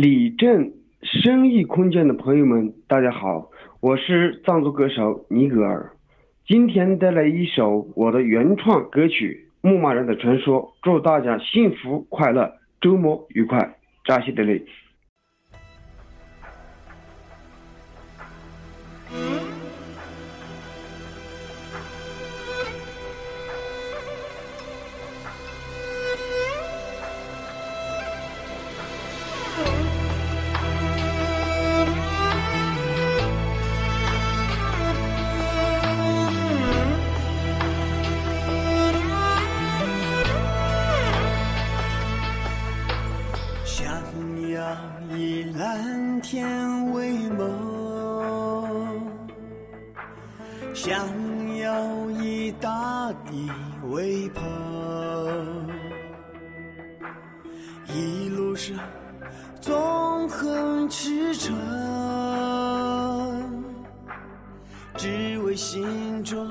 李正生意空间的朋友们，大家好，我是藏族歌手尼格尔，今天带来一首我的原创歌曲《牧马人的传说》，祝大家幸福快乐，周末愉快，扎西德勒。天为梦，想要以大地为棚，一路上纵横驰骋，只为心中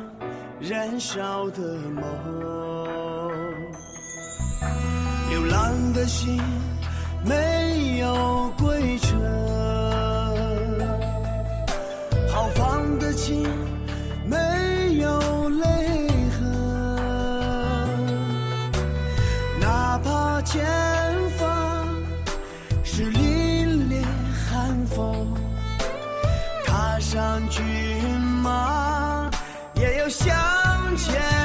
燃烧的梦，流浪的心。没上骏马也要向前。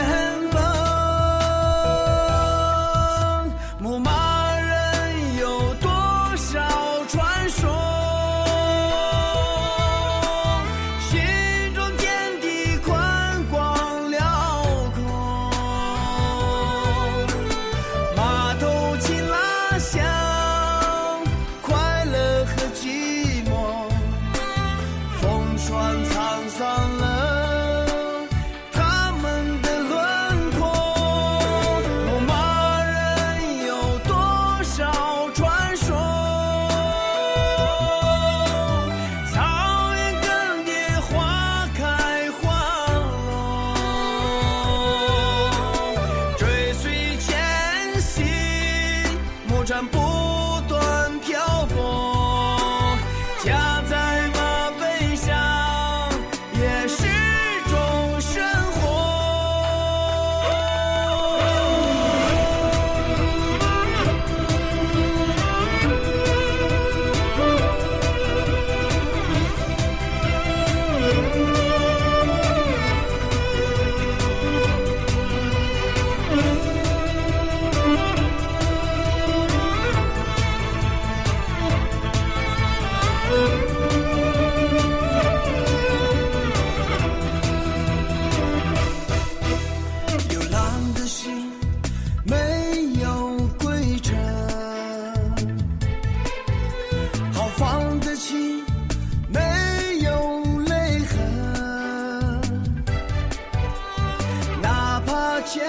前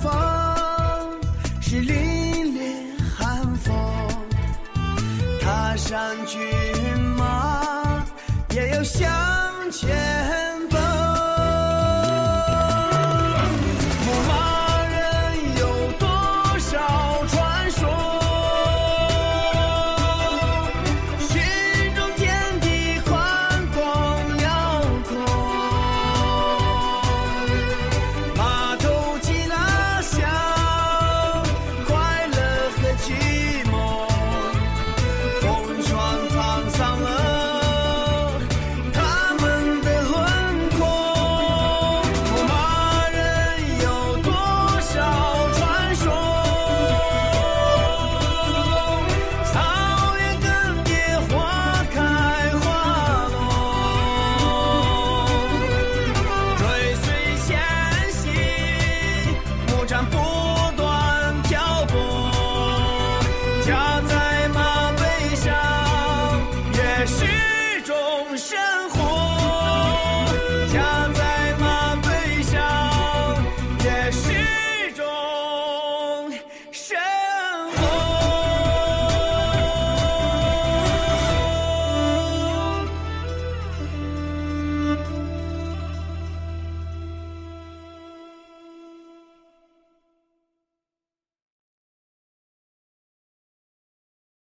方是凛冽寒风，踏上去。